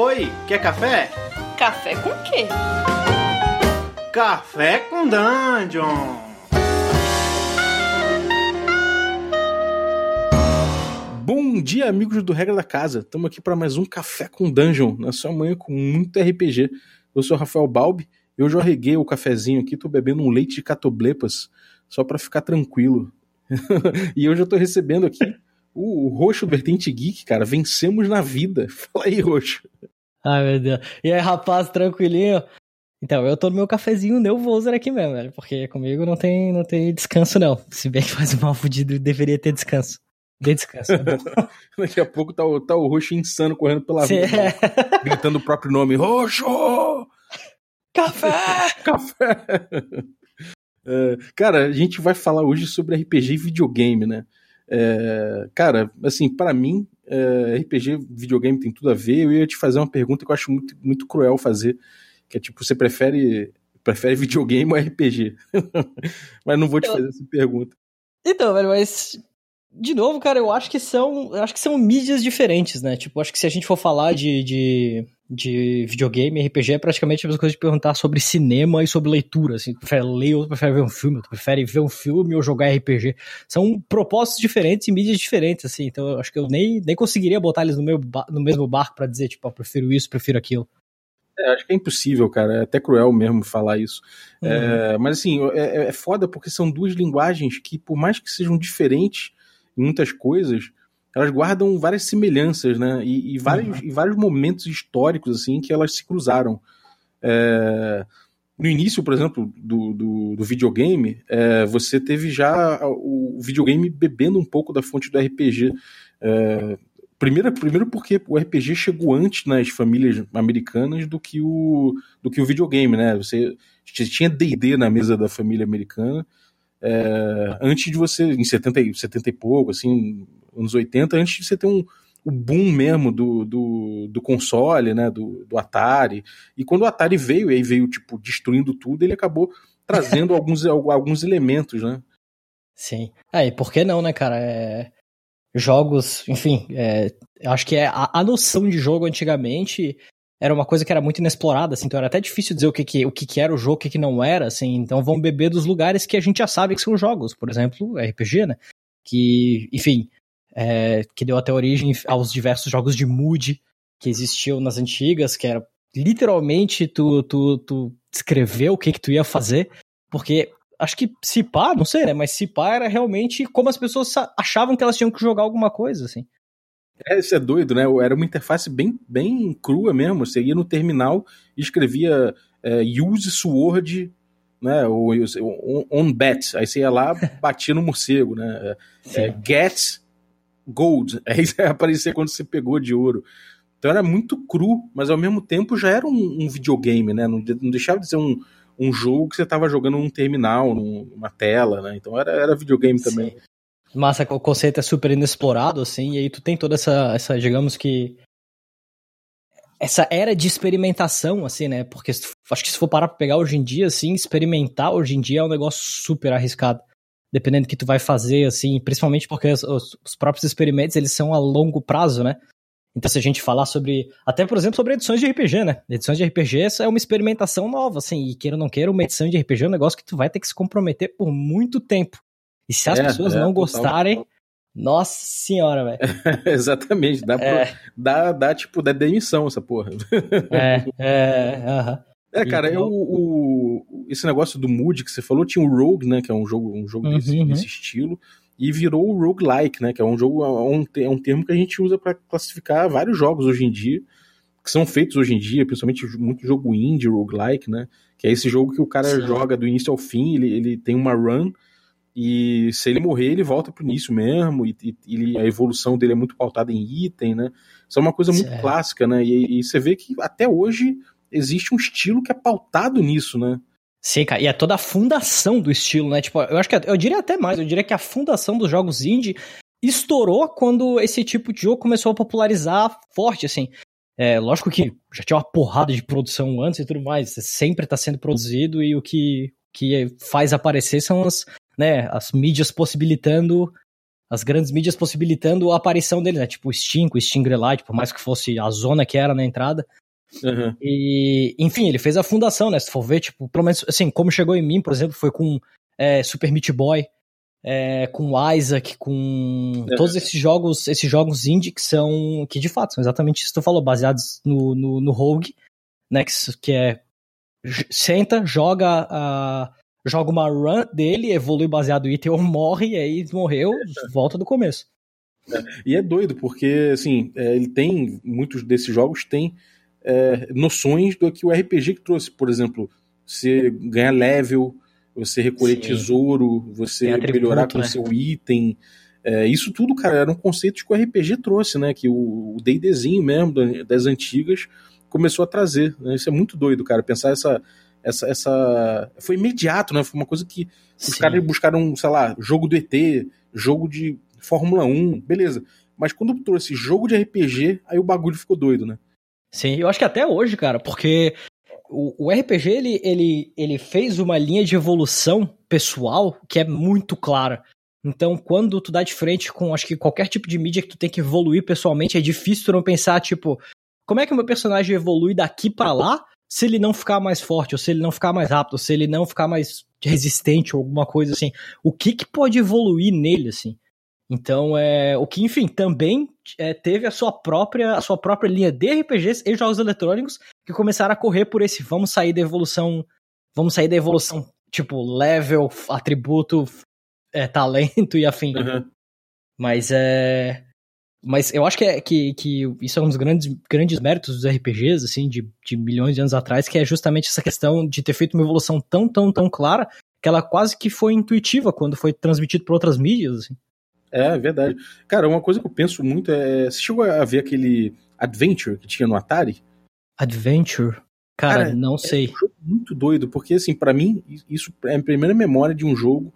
Oi, quer café? Café com quê? Café com Dungeon! Bom dia, amigos do Regra da Casa. Estamos aqui para mais um Café com Dungeon, na sua manhã com muito RPG. Eu sou o Rafael Balbi, eu já reguei o cafezinho aqui, tô bebendo um leite de catoblepas, só para ficar tranquilo. e hoje eu tô recebendo aqui o, o Roxo Vertente Geek, cara. Vencemos na vida. Fala aí, Roxo. Ai, meu Deus. E aí, rapaz, tranquilinho? Então, eu tô no meu cafezinho nervoso aqui mesmo, velho. Porque comigo não tem, não tem descanso, não. Se bem que faz um mal fudido, deveria ter descanso. Dê descanso. É Daqui a pouco tá o, tá o Roxo insano correndo pela rua, é. gritando o próprio nome. Roxo! Café! Café! É, cara, a gente vai falar hoje sobre RPG e videogame, né? É, cara, assim, para mim, é, RPG, videogame tem tudo a ver. Eu ia te fazer uma pergunta que eu acho muito, muito cruel fazer, que é tipo, você prefere prefere videogame ou RPG? mas não vou te fazer essa pergunta. Então, velho, mas de novo, cara, eu acho que são, acho que são mídias diferentes, né? Tipo, acho que se a gente for falar de, de, de videogame, RPG é praticamente a mesma coisa de perguntar sobre cinema e sobre leitura, assim, tu prefere ler ou tu prefere ver um filme, tu prefere ver um filme ou jogar RPG. São propósitos diferentes e mídias diferentes, assim, então eu acho que eu nem, nem conseguiria botar eles no, meu, no mesmo barco para dizer, tipo, eu prefiro isso, prefiro aquilo. É, acho que é impossível, cara. É até cruel mesmo falar isso. Uhum. É, mas assim, é, é foda porque são duas linguagens que, por mais que sejam diferentes, muitas coisas, elas guardam várias semelhanças, né? E, e vários, uhum. e vários momentos históricos, assim, que elas se cruzaram. É... No início, por exemplo, do, do, do videogame, é, você teve já o videogame bebendo um pouco da fonte do RPG. É, primeiro, primeiro porque o RPG chegou antes nas famílias americanas do que o, do que o videogame, né? Você tinha D&D na mesa da família americana, é, antes de você, em 70, 70 e pouco, assim, anos 80, antes de você ter um, o boom mesmo do, do, do, console, né, do, do Atari. E quando o Atari veio, e aí veio, tipo, destruindo tudo, ele acabou trazendo alguns, alguns elementos, né? Sim. É, e por que não, né, cara? É... Jogos, enfim, é... acho que é a, a noção de jogo antigamente era uma coisa que era muito inexplorada, assim, então era até difícil dizer o que, que, o que, que era o jogo, o que, que não era, assim, então vão beber dos lugares que a gente já sabe que são jogos, por exemplo, RPG, né, que, enfim, é, que deu até origem aos diversos jogos de mood que existiam nas antigas, que era literalmente tu, tu, tu descrever o que que tu ia fazer, porque acho que se pá, não sei, né, mas se pá era realmente como as pessoas achavam que elas tinham que jogar alguma coisa, assim. É, isso é doido, né? Era uma interface bem, bem crua mesmo. Você ia no terminal e escrevia é, use sword, né? Ou on, on bet. Aí você ia lá, batia no morcego, né? É, get gold. Aí aparecia quando você pegou de ouro. Então era muito cru, mas ao mesmo tempo já era um, um videogame, né? Não, não, deixava de ser um, um jogo que você estava jogando num terminal, numa tela, né? Então era, era videogame Sim. também. Massa, o conceito é super inexplorado, assim, e aí tu tem toda essa, essa digamos que. Essa era de experimentação, assim, né? Porque acho que se for parar pra pegar hoje em dia, assim, experimentar hoje em dia é um negócio super arriscado. Dependendo do que tu vai fazer, assim, principalmente porque os, os próprios experimentos, eles são a longo prazo, né? Então, se a gente falar sobre. Até, por exemplo, sobre edições de RPG, né? Edições de RPG é uma experimentação nova, assim, e queira ou não queira, uma edição de RPG é um negócio que tu vai ter que se comprometer por muito tempo. E se as é, pessoas é, não gostarem, nossa senhora, velho. Exatamente, dá, é. pro, dá, dá, tipo, dá demissão essa porra. É, é, aham. Uh -huh. É, cara, eu, o, esse negócio do Mood que você falou, tinha o Rogue, né, que é um jogo, um jogo uhum, desse, uhum. desse, estilo, e virou o Roguelike, né, que é um jogo, é um, é um termo que a gente usa para classificar vários jogos hoje em dia, que são feitos hoje em dia, principalmente muito jogo indie, roguelike, né, que é esse jogo que o cara Sim. joga do início ao fim, ele, ele tem uma run, e se ele morrer, ele volta pro início mesmo, e, e, a evolução dele é muito pautada em item, né? Isso é uma coisa muito certo. clássica, né? E, e, você vê que até hoje existe um estilo que é pautado nisso, né? Sim, cara, e é toda a fundação do estilo, né? Tipo, eu acho que eu diria até mais, eu diria que a fundação dos jogos indie estourou quando esse tipo de jogo começou a popularizar forte, assim. É, lógico que já tinha uma porrada de produção antes e tudo mais, sempre está sendo produzido e o que, que faz aparecer são as, né, as mídias possibilitando as grandes mídias possibilitando a aparição dele, né? Tipo o Steam, o Steam Greylight, por mais que fosse a zona que era na entrada. Uhum. E, enfim, ele fez a fundação, né? Se for ver, tipo, pelo menos, assim, como chegou em mim, por exemplo, foi com é, Super Meat Boy, é, com Isaac, com uhum. todos esses jogos, esses jogos indie que são, que de fato são exatamente isso que tu falou, baseados no, no, no Rogue, né? Que, que é senta, joga a joga uma run dele, evolui baseado em item ou morre, e aí morreu, volta do começo. É, e é doido, porque assim, é, ele tem, muitos desses jogos têm é, noções do que o RPG que trouxe. Por exemplo, você ganhar level, você recolher Sim. tesouro, você melhorar com o né? seu item. É, isso tudo, cara, eram conceitos que o RPG trouxe, né? Que o, o D&Dzinho mesmo, das antigas, começou a trazer. Né? Isso é muito doido, cara, pensar essa essa, essa. Foi imediato, né? Foi uma coisa que Sim. os caras buscaram, sei lá, jogo do ET, jogo de Fórmula 1, beleza. Mas quando trouxe jogo de RPG, aí o bagulho ficou doido, né? Sim, eu acho que até hoje, cara, porque o, o RPG ele, ele, ele fez uma linha de evolução pessoal que é muito clara. Então, quando tu dá de frente com, acho que qualquer tipo de mídia que tu tem que evoluir pessoalmente, é difícil tu não pensar, tipo, como é que o meu personagem evolui daqui para lá se ele não ficar mais forte, ou se ele não ficar mais rápido, ou se ele não ficar mais resistente, ou alguma coisa assim, o que que pode evoluir nele, assim? Então, é, o que, enfim, também é, teve a sua própria a sua própria linha de RPGs e jogos eletrônicos que começaram a correr por esse vamos sair da evolução, vamos sair da evolução, tipo, level, atributo, é, talento e afim. Uhum. Mas é mas eu acho que, é, que, que isso é um dos grandes, grandes méritos dos RPGs, assim, de, de milhões de anos atrás, que é justamente essa questão de ter feito uma evolução tão, tão, tão clara que ela quase que foi intuitiva quando foi transmitido por outras mídias, assim. É, verdade. Cara, uma coisa que eu penso muito é. Você chegou a ver aquele Adventure que tinha no Atari? Adventure? Cara, Cara não é sei. Um jogo muito doido, porque assim, para mim, isso é a primeira memória de um jogo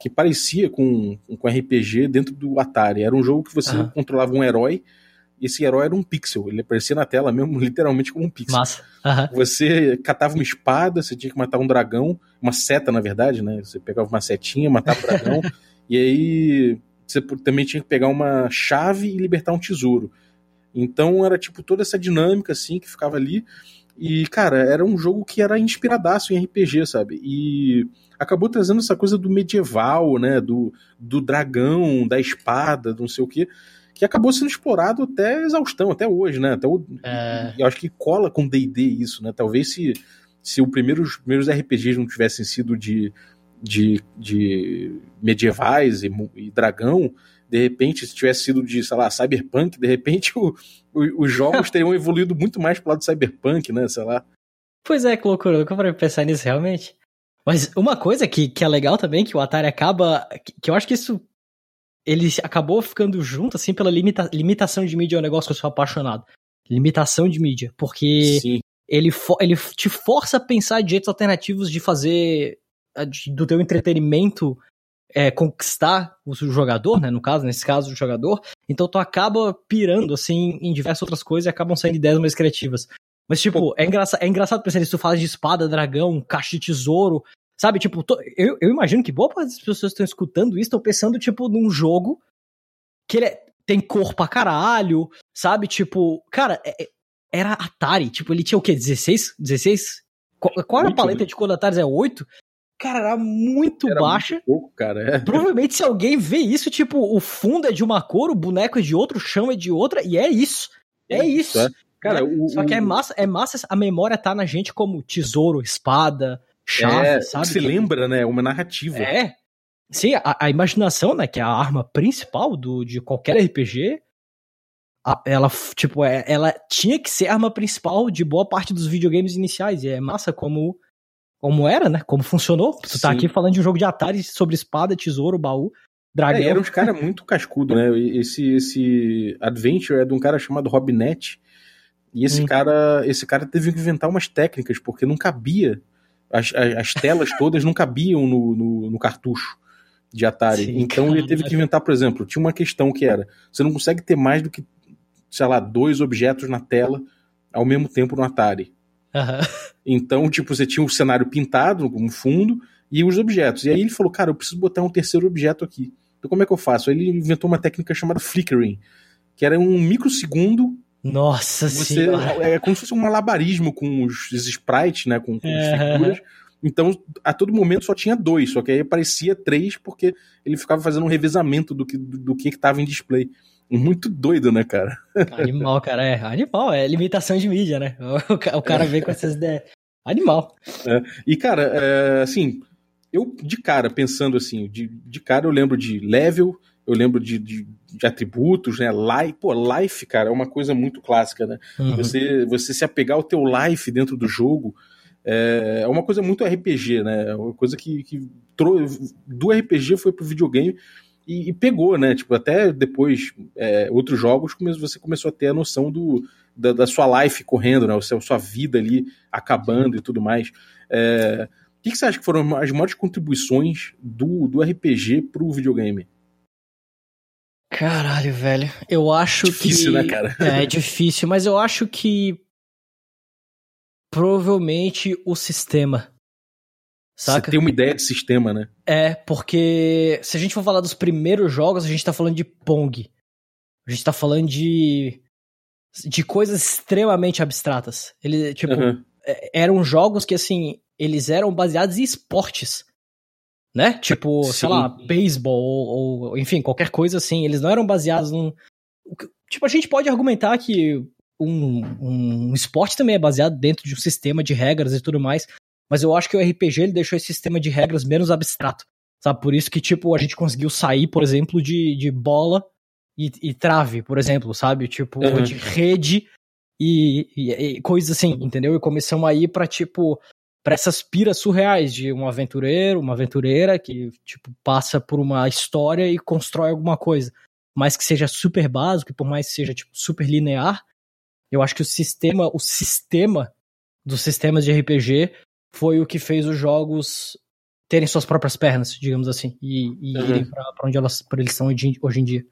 que parecia com, com RPG dentro do Atari. Era um jogo que você uhum. controlava um herói, e esse herói era um pixel. Ele aparecia na tela mesmo, literalmente como um pixel. Massa. Uhum. Você catava uma espada, você tinha que matar um dragão, uma seta, na verdade, né? Você pegava uma setinha, matava o dragão, e aí você também tinha que pegar uma chave e libertar um tesouro. Então era tipo toda essa dinâmica assim que ficava ali. E, cara, era um jogo que era inspiradaço em RPG, sabe? E acabou trazendo essa coisa do medieval, né? Do, do dragão, da espada, do não sei o quê, que acabou sendo explorado até exaustão, até hoje, né? Até o, é... Eu acho que cola com D&D isso, né? Talvez se, se o primeiro, os primeiros RPGs não tivessem sido de, de, de medievais e, e dragão, de repente, se tivesse sido de, sei lá, cyberpunk, de repente o, o, os jogos teriam evoluído muito mais pro lado do cyberpunk, né? Sei lá. Pois é, que loucura, nunca parei pensar nisso realmente. Mas uma coisa que, que é legal também, que o Atari acaba. Que, que eu acho que isso. Ele acabou ficando junto, assim, pela limita, limitação de mídia, é um negócio que eu sou apaixonado. Limitação de mídia. Porque Sim. Ele, ele te força a pensar de jeitos alternativos de fazer do teu entretenimento é, conquistar o jogador, né? No caso, nesse caso, o jogador. Então tu acaba pirando, assim, em diversas outras coisas e acabam saindo ideias mais criativas. Mas, tipo, é, engraça, é engraçado pensar nisso. Tu fala de espada, dragão, caixa de tesouro. Sabe, tipo, to, eu, eu imagino que boa parte das pessoas que estão escutando isso estão pensando, tipo, num jogo que ele é, tem cor pra caralho, sabe? Tipo, cara, é, é era Atari. Tipo, ele tinha o quê? 16? 16? Qual, qual era a paleta de cor da Atari? É 8? Cara, era muito era baixa. Muito pouco, cara. É. Provavelmente se alguém vê isso, tipo, o fundo é de uma cor, o boneco é de outro, o chão é de outra, e é isso. É isso. É. Cara, o, Só que é massa, é massa, a memória tá na gente como tesouro, espada, chave, é, sabe? Se lembra, né? Uma narrativa. É. Sim, a, a, imaginação, né, que é a arma principal do, de qualquer RPG, a, ela, tipo, é, ela tinha que ser a arma principal de boa parte dos videogames iniciais. E é massa como como era, né? Como funcionou. Tu tá Sim. tá aqui falando de um jogo de Atari sobre espada, tesouro, baú, dragão. É, era uns cara muito cascudo, né? Esse, esse Adventure é de um cara chamado Rob Net. E esse hum. cara, esse cara teve que inventar umas técnicas, porque não cabia. As, as, as telas todas não cabiam no, no, no cartucho de Atari. Sim, então cara, ele teve que inventar, por exemplo, tinha uma questão que era: você não consegue ter mais do que, sei lá, dois objetos na tela ao mesmo tempo no Atari. Uhum. Então, tipo, você tinha o cenário pintado como fundo e os objetos. E aí ele falou, cara, eu preciso botar um terceiro objeto aqui. Então como é que eu faço? Ele inventou uma técnica chamada flickering, que era um microsegundo. Nossa você, senhora! É como se fosse um malabarismo com os, os sprites, né? Com, com as figuras. Então, a todo momento só tinha dois, só que aí aparecia três porque ele ficava fazendo um revezamento do que do que estava em display. Muito doido, né, cara? Animal, cara, é. Animal, é limitação de mídia, né? O cara vem com essas ideias. Animal. É. E, cara, é, assim, eu de cara, pensando assim, de, de cara eu lembro de level, eu lembro de, de, de atributos, né? Life, pô, life, cara, é uma coisa muito clássica, né? Uhum. Você, você se apegar ao teu life dentro do jogo é, é uma coisa muito RPG, né? É uma coisa que, que do RPG foi pro videogame e, e, pegou, né? Tipo, até depois, é, outros jogos, você começou a ter a noção do, da, da sua life correndo, né? A sua vida ali acabando e tudo mais. É, o que, que, você acha que foram as maiores contribuições do, do RPG pro videogame? Caralho, velho. Eu acho difícil, que. né, cara? É, é difícil, mas eu acho que. Provavelmente o sistema. Saca? Você tem uma ideia de sistema, né? É, porque se a gente for falar dos primeiros jogos, a gente tá falando de Pong. A gente tá falando de. de coisas extremamente abstratas. Ele, tipo, uhum. eram jogos que, assim, eles eram baseados em esportes. Né? Tipo, Sim. sei lá, beisebol ou, ou, enfim, qualquer coisa assim. Eles não eram baseados num. Tipo, a gente pode argumentar que um, um esporte também é baseado dentro de um sistema de regras e tudo mais. Mas eu acho que o RPG ele deixou esse sistema de regras menos abstrato. Sabe? Por isso que, tipo, a gente conseguiu sair, por exemplo, de, de bola e, e trave, por exemplo, sabe? Tipo, uhum. de rede e, e, e coisas assim, entendeu? E começamos a ir pra, tipo, pra essas piras surreais de um aventureiro, uma aventureira que, tipo, passa por uma história e constrói alguma coisa. Mas que seja super básico, e por mais que seja, tipo, super linear, eu acho que o sistema, o sistema dos sistemas de RPG foi o que fez os jogos terem suas próprias pernas, digamos assim, e, e uhum. irem pra, pra onde elas, pra eles são hoje em dia.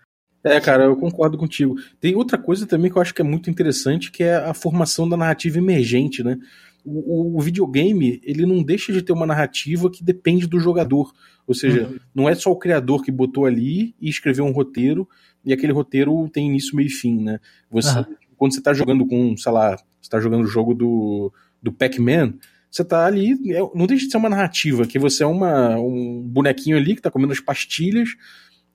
É, cara, eu concordo contigo. Tem outra coisa também que eu acho que é muito interessante, que é a formação da narrativa emergente, né? O, o, videogame, ele não deixa de ter uma narrativa que depende do jogador. Ou seja, uhum. não é só o criador que botou ali e escreveu um roteiro, e aquele roteiro tem início, meio e fim, né? Você, uhum. Quando você tá jogando com, sei lá, você tá jogando o jogo do, do Pac-Man, você tá ali, é, não deixa de ser uma narrativa, que você é uma, um bonequinho ali que tá comendo as pastilhas,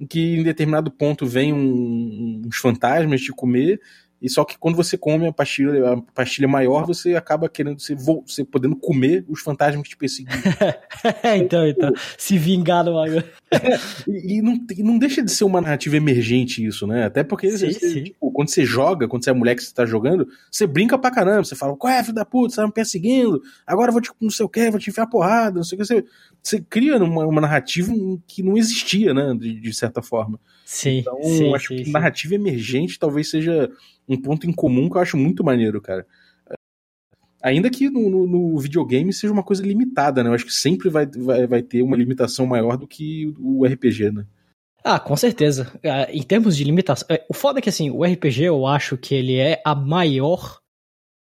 que em determinado ponto vem um, uns fantasmas te comer, e só que quando você come a pastilha, a pastilha maior, você acaba querendo você, você podendo comer os fantasmas que te perseguiam. então, então, se vingar no bagulho. e, e não, não deixa de ser uma narrativa emergente isso, né? Até porque sim, você, sim. Tipo, quando você joga, quando você é mulher que você tá jogando, você brinca pra caramba. Você fala, qual é, filho da puta, você tá me perseguindo, agora eu vou te, não sei o que, vou te enfiar porrada, não sei o que. Você, você cria uma, uma narrativa que não existia, né? De, de certa forma. Sim. Então, sim, acho que narrativa emergente talvez seja um ponto em comum que eu acho muito maneiro, cara. Ainda que no, no, no, videogame seja uma coisa limitada, né? Eu acho que sempre vai, vai, vai ter uma limitação maior do que o RPG, né? Ah, com certeza. Ah, em termos de limitação. É, o foda é que assim, o RPG eu acho que ele é a maior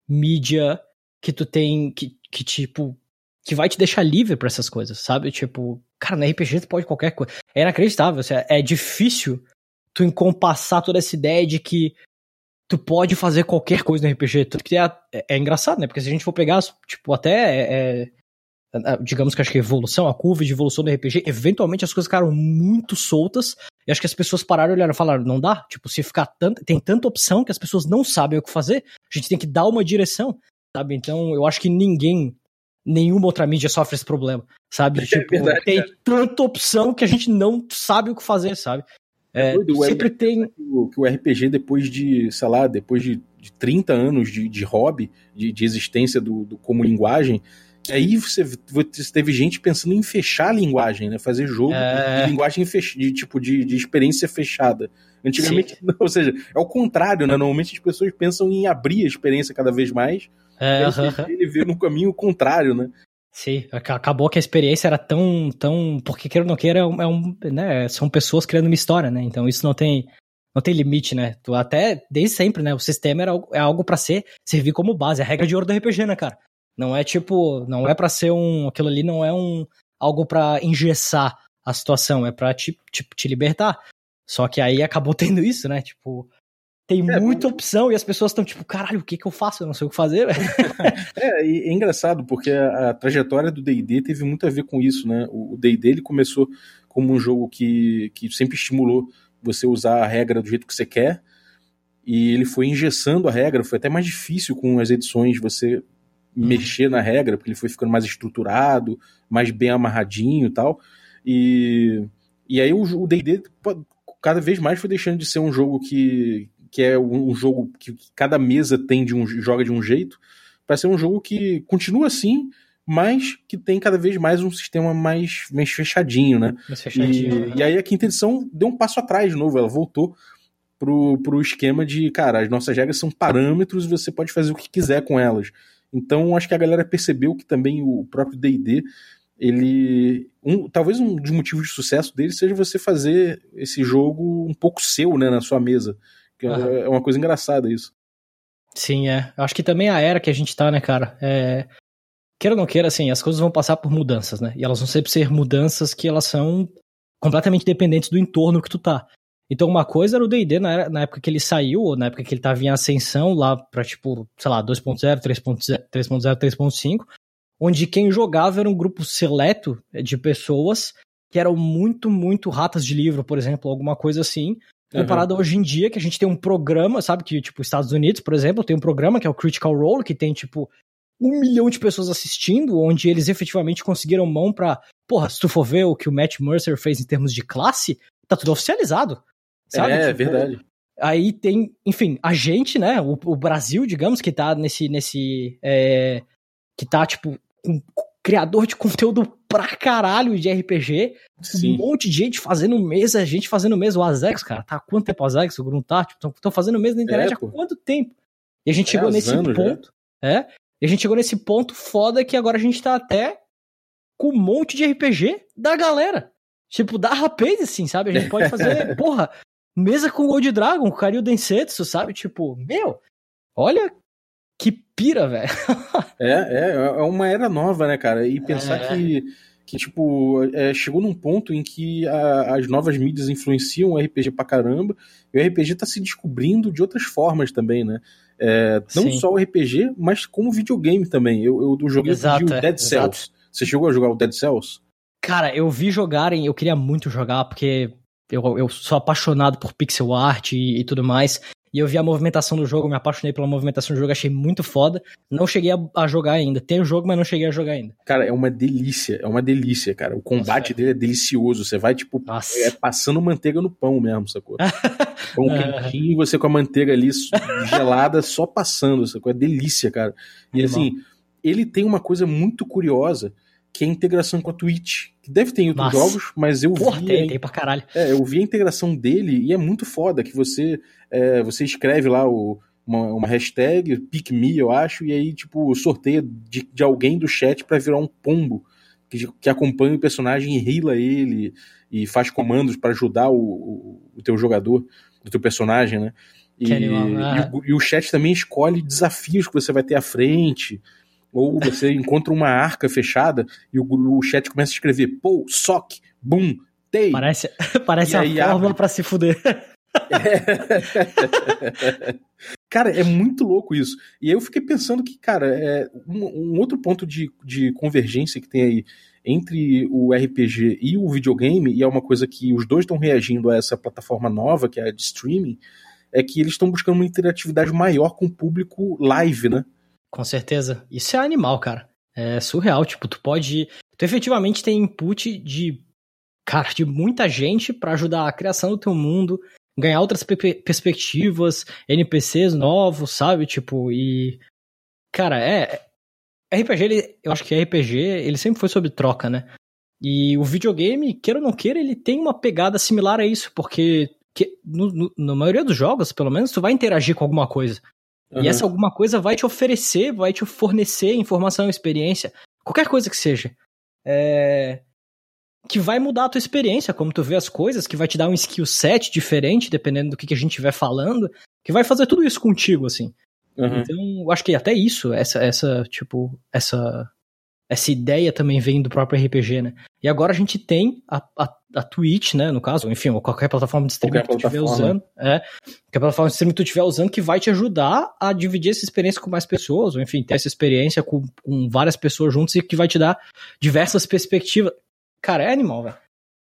mídia que tu tem. Que, que tipo. Que vai te deixar livre para essas coisas, sabe? Tipo, cara, no RPG tu pode qualquer coisa. É inacreditável. Assim, é difícil tu encompassar toda essa ideia de que tu pode fazer qualquer coisa no RPG. Tudo que é, é, é, engraçado, né? Porque se a gente for pegar, tipo, até. É, é, é, digamos que acho que a evolução, a curva de evolução do RPG, eventualmente as coisas ficaram muito soltas. E acho que as pessoas pararam e olharam e falaram: não dá. Tipo, se ficar tanto. Tem tanta opção que as pessoas não sabem o que fazer. A gente tem que dar uma direção, sabe? Então eu acho que ninguém. Nenhuma outra mídia sofre esse problema, sabe? Tipo, verdade, tem cara. tanta opção que a gente não sabe o que fazer, sabe? É, é sempre tem. Que o, RPG, depois de, sei lá, depois de, de 30 anos de, de hobby, de, de existência do, do, como linguagem, aí você, você, teve gente pensando em fechar a linguagem, né? Fazer jogo é... de linguagem fech, de tipo de, de experiência fechada. Antigamente, não, ou seja, é o contrário, né? Normalmente as pessoas pensam em abrir a experiência cada vez mais. É, uh -huh. ele veio no caminho contrário, né? Sim, acabou que a experiência era tão, tão, porque queira ou não queira, é um, né, são pessoas criando uma história, né? Então isso não tem, não tem limite, né? Tu até desde sempre, né? O sistema era, é algo para ser servir como base, é a regra de ouro do RPG, né, cara? Não é tipo, não é para ser um, aquilo ali não é um algo para engessar a situação, é pra te, te, te libertar. Só que aí acabou tendo isso, né? Tipo, tem é, muita opção e as pessoas estão tipo, caralho, o que que eu faço? Eu não sei o que fazer. é, é engraçado porque a, a trajetória do D&D teve muito a ver com isso, né? O D&D ele começou como um jogo que, que sempre estimulou você usar a regra do jeito que você quer e ele foi engessando a regra, foi até mais difícil com as edições você mexer na regra, porque ele foi ficando mais estruturado, mais bem amarradinho e tal. E, e aí o D&D cada vez mais foi deixando de ser um jogo que, que é um jogo que cada mesa tem de um joga de um jeito, para ser um jogo que continua assim, mas que tem cada vez mais um sistema mais, mais fechadinho, né? Mais fechadinho. E, né? e aí a quinta edição deu um passo atrás de novo, ela voltou pro, pro esquema de, cara, as nossas regras são parâmetros e você pode fazer o que quiser com elas. Então acho que a galera percebeu que também o próprio D&D ele um, talvez um dos motivos de sucesso dele seja você fazer esse jogo um pouco seu, né, na sua mesa. Uhum. é uma coisa engraçada isso. Sim, é. Eu acho que também a era que a gente tá, né, cara? É... Queira ou não queira, assim, as coisas vão passar por mudanças, né? E elas vão sempre ser mudanças que elas são completamente dependentes do entorno que tu tá. Então, uma coisa era o D&D na, na, época que ele saiu, ou na época que ele tava em ascensão, lá pra, tipo, sei lá, 2.0, 3.0, 3.0, 3.5, onde quem jogava era um grupo seleto de pessoas que eram muito, muito ratas de livro, por exemplo, alguma coisa assim, Comparado uhum. hoje em dia, que a gente tem um programa, sabe? Que, tipo, Estados Unidos, por exemplo, tem um programa que é o Critical Role, que tem, tipo, um milhão de pessoas assistindo, onde eles efetivamente conseguiram mão pra. Porra, se tu for ver o que o Matt Mercer fez em termos de classe, tá tudo oficializado. Sabe? É, tipo, verdade. Aí tem, enfim, a gente, né? O, o Brasil, digamos, que tá nesse. nesse é, que tá, tipo, com criador de conteúdo pra caralho de RPG. Sim. Um monte de gente fazendo mesa, gente fazendo mesa. O Azex, cara, tá há quanto tempo o Azex, o Gruntar? Estão tipo, fazendo mesa na internet é, há quanto tempo? E a gente é, chegou nesse ponto. Já. É. E a gente chegou nesse ponto foda que agora a gente tá até com um monte de RPG da galera. Tipo, da rapaz, assim, sabe? A gente pode fazer, porra, mesa com Gold Dragon, com Karyu Densetsu, sabe? Tipo, meu, olha que pira, velho. é, é, é uma era nova, né, cara? E pensar é. que, que, tipo, é, chegou num ponto em que a, as novas mídias influenciam o RPG pra caramba, e o RPG tá se descobrindo de outras formas também, né? É, não Sim. só o RPG, mas como videogame também. Eu, eu joguei exato, o Dead Cells. Exato. Você chegou a jogar o Dead Cells? Cara, eu vi jogarem, eu queria muito jogar, porque eu, eu sou apaixonado por pixel art e, e tudo mais. E eu vi a movimentação do jogo, me apaixonei pela movimentação do jogo, achei muito foda. Não cheguei a, a jogar ainda. Tem o jogo, mas não cheguei a jogar ainda. Cara, é uma delícia, é uma delícia, cara. O combate Nossa, dele é delicioso. Você vai, tipo, é passando manteiga no pão mesmo, sacou? Pão quentinho e você com a manteiga ali gelada só passando, sacou? É delícia, cara. E assim, ele tem uma coisa muito curiosa que é a integração com a Twitch. Que deve ter em outros Nossa. jogos, mas eu Porra, vi. Tem, tem pra caralho. É, eu vi a integração dele e é muito foda que você, é, você escreve lá o, uma, uma hashtag, pick me, eu acho, e aí, tipo, sorteia de, de alguém do chat para virar um pombo que, que acompanha o personagem e rila ele e faz comandos para ajudar o, o, o, teu jogador, o teu personagem, né? E, animal, e, o, e o chat também escolhe desafios que você vai ter à frente. Ou você encontra uma arca fechada e o, o chat começa a escrever pô, sock, boom, tei. Parece, parece a fórmula para se fuder. cara, é muito louco isso. E aí eu fiquei pensando que, cara, é um, um, outro ponto de, de convergência que tem aí entre o RPG e o videogame, e é uma coisa que os dois estão reagindo a essa plataforma nova, que é a de streaming, é que eles estão buscando uma interatividade maior com o público live, né? Com certeza. Isso é animal, cara. É surreal. Tipo, tu pode. Tu efetivamente tem input de. Cara, de muita gente para ajudar a criação do teu mundo, ganhar outras perspectivas, NPCs novos, sabe? Tipo, e. Cara, é. RPG, ele, eu acho que RPG, ele sempre foi sobre troca, né? E o videogame, queira ou não queira, ele tem uma pegada similar a isso, porque que, no, no, na maioria dos jogos, pelo menos, tu vai interagir com alguma coisa. Uhum. E essa alguma coisa vai te oferecer, vai te fornecer informação, experiência, qualquer coisa que seja. É... Que vai mudar a tua experiência, como tu vê as coisas, que vai te dar um skill set diferente, dependendo do que, que a gente estiver falando, que vai fazer tudo isso contigo, assim. Uhum. Então, eu acho que até isso, essa, essa, tipo, essa essa ideia também vem do próprio RPG, né? E agora a gente tem a, a, a Twitch, né? No caso, enfim, ou qualquer plataforma de streaming que tu estiver usando. É, qualquer plataforma de streaming que tu estiver usando que vai te ajudar a dividir essa experiência com mais pessoas, ou enfim, ter essa experiência com, com várias pessoas juntos e que vai te dar diversas perspectivas. Cara, é animal, velho.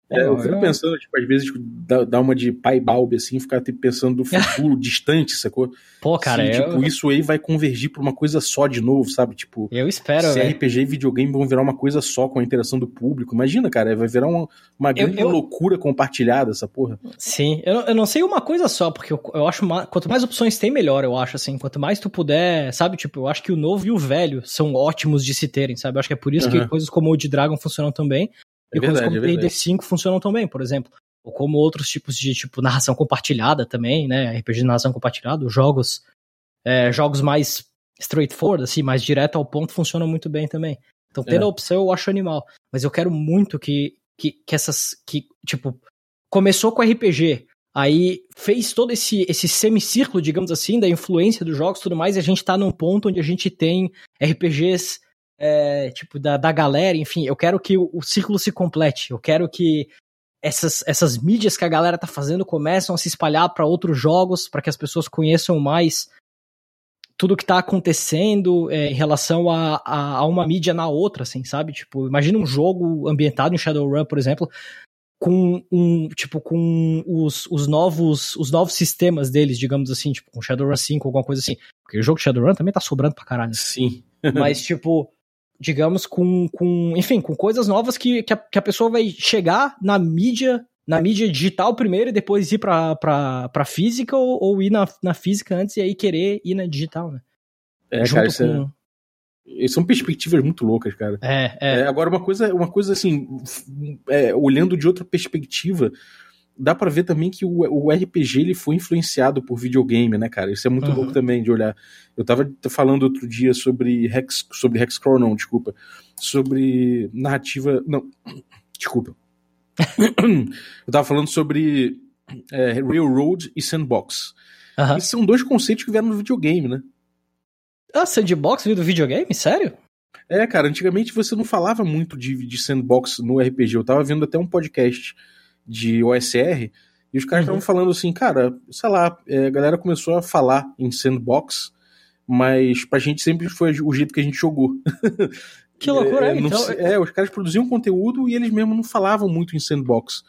É, eu fico pensando, tipo, às vezes, tipo, dar uma de pai balbe, assim, ficar tipo, pensando do futuro distante, sacou? Pô, cara, Sim, eu... tipo, isso aí vai convergir pra uma coisa só de novo, sabe? Tipo, eu espero, se RPG e videogame vão virar uma coisa só com a interação do público. Imagina, cara, vai virar uma, uma grande eu, eu... loucura compartilhada essa porra. Sim, eu, eu não sei uma coisa só, porque eu, eu acho, mais, quanto mais opções tem, melhor, eu acho, assim. Quanto mais tu puder, sabe? Tipo, eu acho que o novo e o velho são ótimos de se terem, sabe? Eu acho que é por isso uhum. que coisas como o de Dragon funcionam também. É e verdade, coisas como é 5 funcionam também, por exemplo. Ou como outros tipos de tipo narração compartilhada também, né? RPG de narração compartilhada, jogos é, jogos mais straightforward, assim, mais direto ao ponto, funcionam muito bem também. Então, tendo é. a opção, eu acho animal. Mas eu quero muito que, que, que essas. que, tipo, começou com RPG, aí fez todo esse, esse semicírculo, digamos assim, da influência dos jogos e tudo mais, e a gente tá num ponto onde a gente tem RPGs é, tipo, da, da galera, enfim, eu quero que o, o círculo se complete, eu quero que essas, essas mídias que a galera tá fazendo começam a se espalhar para outros jogos, para que as pessoas conheçam mais tudo que tá acontecendo é, em relação a, a, a, uma mídia na outra, assim, sabe? Tipo, imagina um jogo ambientado em Shadowrun, por exemplo, com um, tipo, com os, os novos os novos sistemas deles, digamos assim, tipo, com Shadowrun 5, alguma coisa assim. Porque o jogo Shadowrun também tá sobrando pra caralho. Sim. Mas, tipo, digamos, com, com enfim, com coisas novas que, que a, que, a, pessoa vai chegar na mídia, na mídia digital primeiro e depois ir pra, pra, pra física ou, ou ir na, na física antes e aí querer ir na digital, né? É, Junto cara, com... é... São perspectivas muito loucas, cara. É, é. é agora, uma coisa, uma coisa assim, é, olhando de outra perspectiva, dá para ver também que o, o, RPG ele foi influenciado por videogame, né, cara? Isso é muito uhum. louco também de olhar. Eu tava falando outro dia sobre Hex, sobre Hexcrawl, não, desculpa. Sobre narrativa. Não, desculpa. eu tava falando sobre é, Railroad e Sandbox. Uhum. são dois conceitos que vieram no videogame, né? Ah, Sandbox veio do videogame? Sério? É, cara, antigamente você não falava muito de, de sandbox no RPG. Eu tava vendo até um podcast de OSR, e os caras estavam uhum. falando assim, cara, sei lá, é, a galera começou a falar em sandbox, mas pra gente sempre foi o jeito que a gente jogou. Que loucura, é, então... é, os caras produziam conteúdo e eles mesmos não falavam muito em sandbox.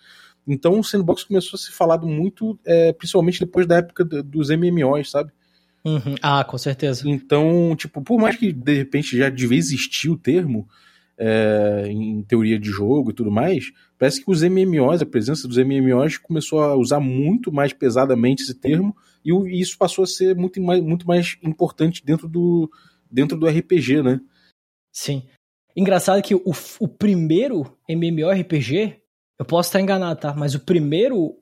Então o sandbox começou a ser falado muito, é, principalmente depois da época dos MMOs, sabe? Uhum. Ah, com certeza. Então, tipo, por mais que de repente já devia existir o termo, é, em teoria de jogo e tudo mais, parece que os MMOs, a presença dos MMOs começou a usar muito mais pesadamente esse termo e, isso passou a ser muito mais, muito mais importante dentro do, dentro do RPG, né? Sim. Engraçado que o, o primeiro MMORPG, eu posso estar enganado, tá? Mas o primeiro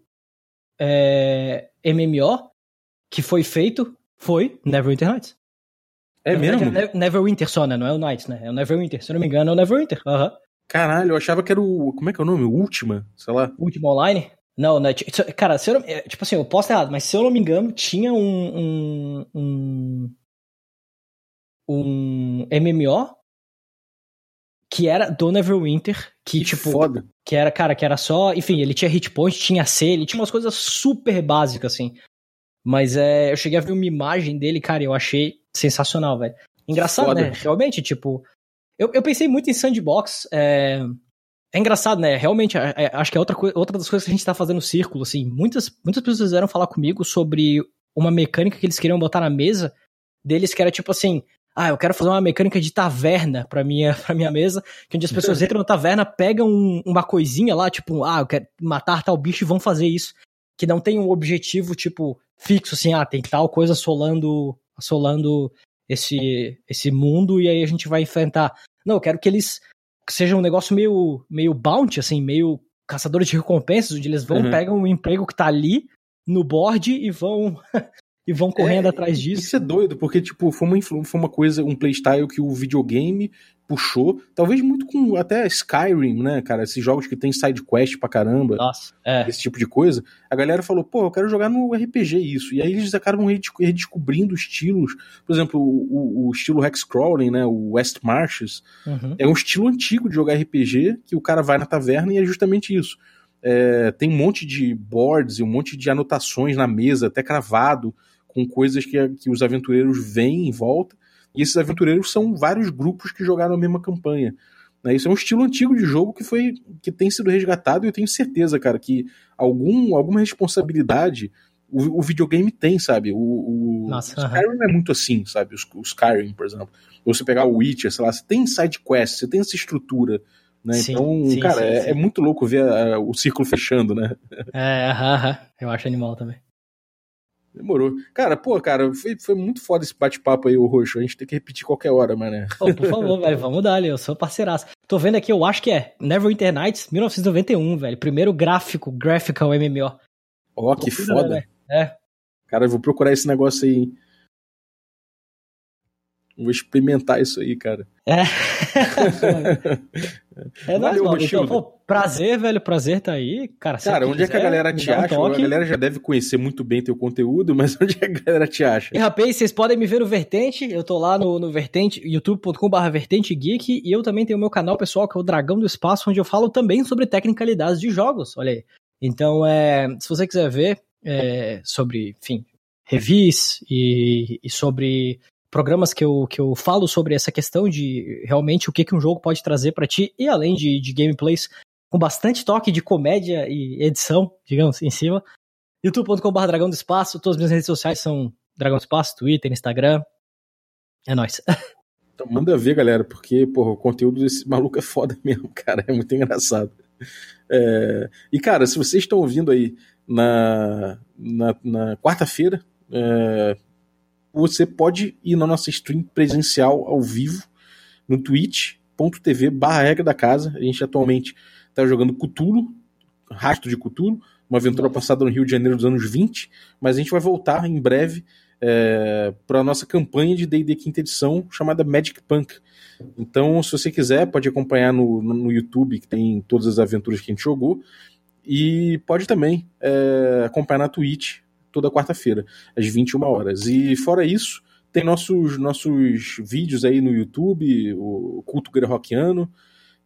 é, MMO que foi feito foi Neverwinter Nights. É Na mesmo? Verdade, é Neverwinter só, né? Não é o Night, né? É o Neverwinter. Se eu não me engano, é o Neverwinter. Aham. Uhum. Caralho, eu achava que era o. Como é que é o nome? Última? Sei lá. Última Online? Não, né? Cara, se eu não, é, tipo assim, eu posso errado, mas se eu não me engano, tinha um. Um, um, um MMO que era do Neverwinter, que, que tipo. Foda. Que era, cara, que era só. Enfim, ele tinha hit point, tinha C, ele tinha umas coisas super básicas, assim. Mas é, eu cheguei a ver uma imagem dele, cara, e eu achei sensacional, velho. Engraçado, Foda. né? Realmente, tipo. Eu, eu pensei muito em sandbox. É, é engraçado, né? Realmente, é, é, acho que é outra, outra das coisas que a gente tá fazendo no círculo, assim. Muitas, muitas pessoas vieram falar comigo sobre uma mecânica que eles queriam botar na mesa deles, que era tipo assim. Ah, eu quero fazer uma mecânica de taverna pra minha, pra minha mesa, que onde as pessoas entram na taverna, pegam um, uma coisinha lá, tipo, ah, eu quero matar tal bicho e vão fazer isso. Que não tem um objetivo, tipo, fixo, assim, ah, tem tal coisa assolando, assolando esse, esse mundo e aí a gente vai enfrentar. Não, eu quero que eles que seja um negócio meio, meio bounty, assim, meio caçadores de recompensas, onde eles vão, uhum. pegam um emprego que tá ali no board e vão e vão correndo é, atrás disso. Isso é doido, porque tipo, foi uma, foi uma coisa, um playstyle que o videogame puxou, talvez muito com até Skyrim, né, cara? Esses jogos que tem side quest pra caramba. Nossa, é. Esse tipo de coisa. A galera falou, pô, eu quero jogar no RPG isso. E aí eles acabam redescobrindo estilos. Por exemplo, o, o estilo Hexcrawling, né? O West Marches. Uhum. É um estilo antigo de jogar RPG que o cara vai na taverna e é justamente isso. É, tem um monte de boards e um monte de anotações na mesa, até cravado, com coisas que, que os aventureiros veem em volta e esses aventureiros são vários grupos que jogaram a mesma campanha. Né? Isso é um estilo antigo de jogo que foi que tem sido resgatado e eu tenho certeza, cara, que algum, alguma responsabilidade o, o videogame tem, sabe? O, o Nossa, Skyrim uh -huh. é muito assim, sabe? O, o, Skyrim, por exemplo. Ou você pegar o Witcher, sei lá, você tem side quest, você tem essa estrutura. Né? Sim, então, sim, cara, sim, é, é, muito louco ver a, o círculo fechando, né? É, uh -huh. eu acho animal também. Demorou. Cara, pô, cara, foi, foi muito foda esse bate-papo aí, o Roxo. A gente tem que repetir qualquer hora, mané. Oh, por favor, velho, vamos dar ali, eu sou parceiraço. Tô vendo aqui, eu acho que é Neverwinter Nights, 1991, velho. Primeiro gráfico, graphical MMO. Ó, oh, que foda. Né, é. Cara, eu vou procurar esse negócio aí. Vou experimentar isso aí, cara. É. é Valeu, nóis, então, pô, prazer, velho. Prazer tá aí. Cara, cara onde quiser, é que a galera te acha? A galera já deve conhecer muito bem teu conteúdo, mas onde é que a galera te acha? E, rapaz, vocês podem me ver no Vertente. Eu tô lá no, no Vertente, youtube.com.br Vertente Geek. E eu também tenho o meu canal pessoal, que é o Dragão do Espaço, onde eu falo também sobre tecnicalidades de jogos. Olha aí. Então, é, se você quiser ver é, sobre, enfim, revis e, e sobre programas que eu, que eu falo sobre essa questão de realmente o que, que um jogo pode trazer para ti, e além de, de gameplays com bastante toque de comédia e edição, digamos, em cima. youtube.com.br Dragão do Espaço, todas as minhas redes sociais são Dragão do Espaço, Twitter, Instagram. É nóis. Então manda ver, galera, porque porra, o conteúdo desse maluco é foda mesmo, cara. É muito engraçado. É... E, cara, se vocês estão ouvindo aí na, na, na quarta-feira, é você pode ir na nossa stream presencial ao vivo no twitch.tv barra regra da casa. A gente atualmente está jogando Cutulo, Rastro de Cutulo, uma aventura passada no Rio de Janeiro dos anos 20, mas a gente vai voltar em breve é, para a nossa campanha de D&D quinta edição chamada Magic Punk. Então, se você quiser, pode acompanhar no, no YouTube, que tem todas as aventuras que a gente jogou, e pode também é, acompanhar na Twitch, toda quarta-feira, às 21 horas. E fora isso, tem nossos, nossos vídeos aí no YouTube, o Culto Greyhawkiano,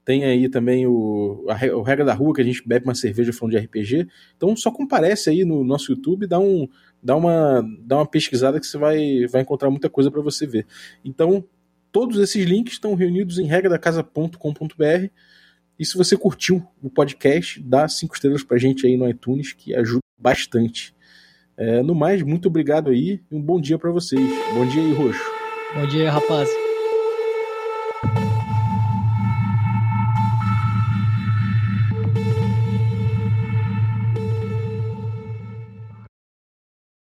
tem aí também o, a, o Regra da Rua, que a gente bebe uma cerveja falando de RPG. Então só comparece aí no nosso YouTube, dá, um, dá, uma, dá uma pesquisada que você vai, vai encontrar muita coisa para você ver. Então, todos esses links estão reunidos em regradacasa.com.br. E se você curtiu o podcast, dá cinco estrelas pra gente aí no iTunes, que ajuda bastante. É, no mais, muito obrigado aí e um bom dia para vocês. Bom dia aí, Roxo. Bom dia, rapaz.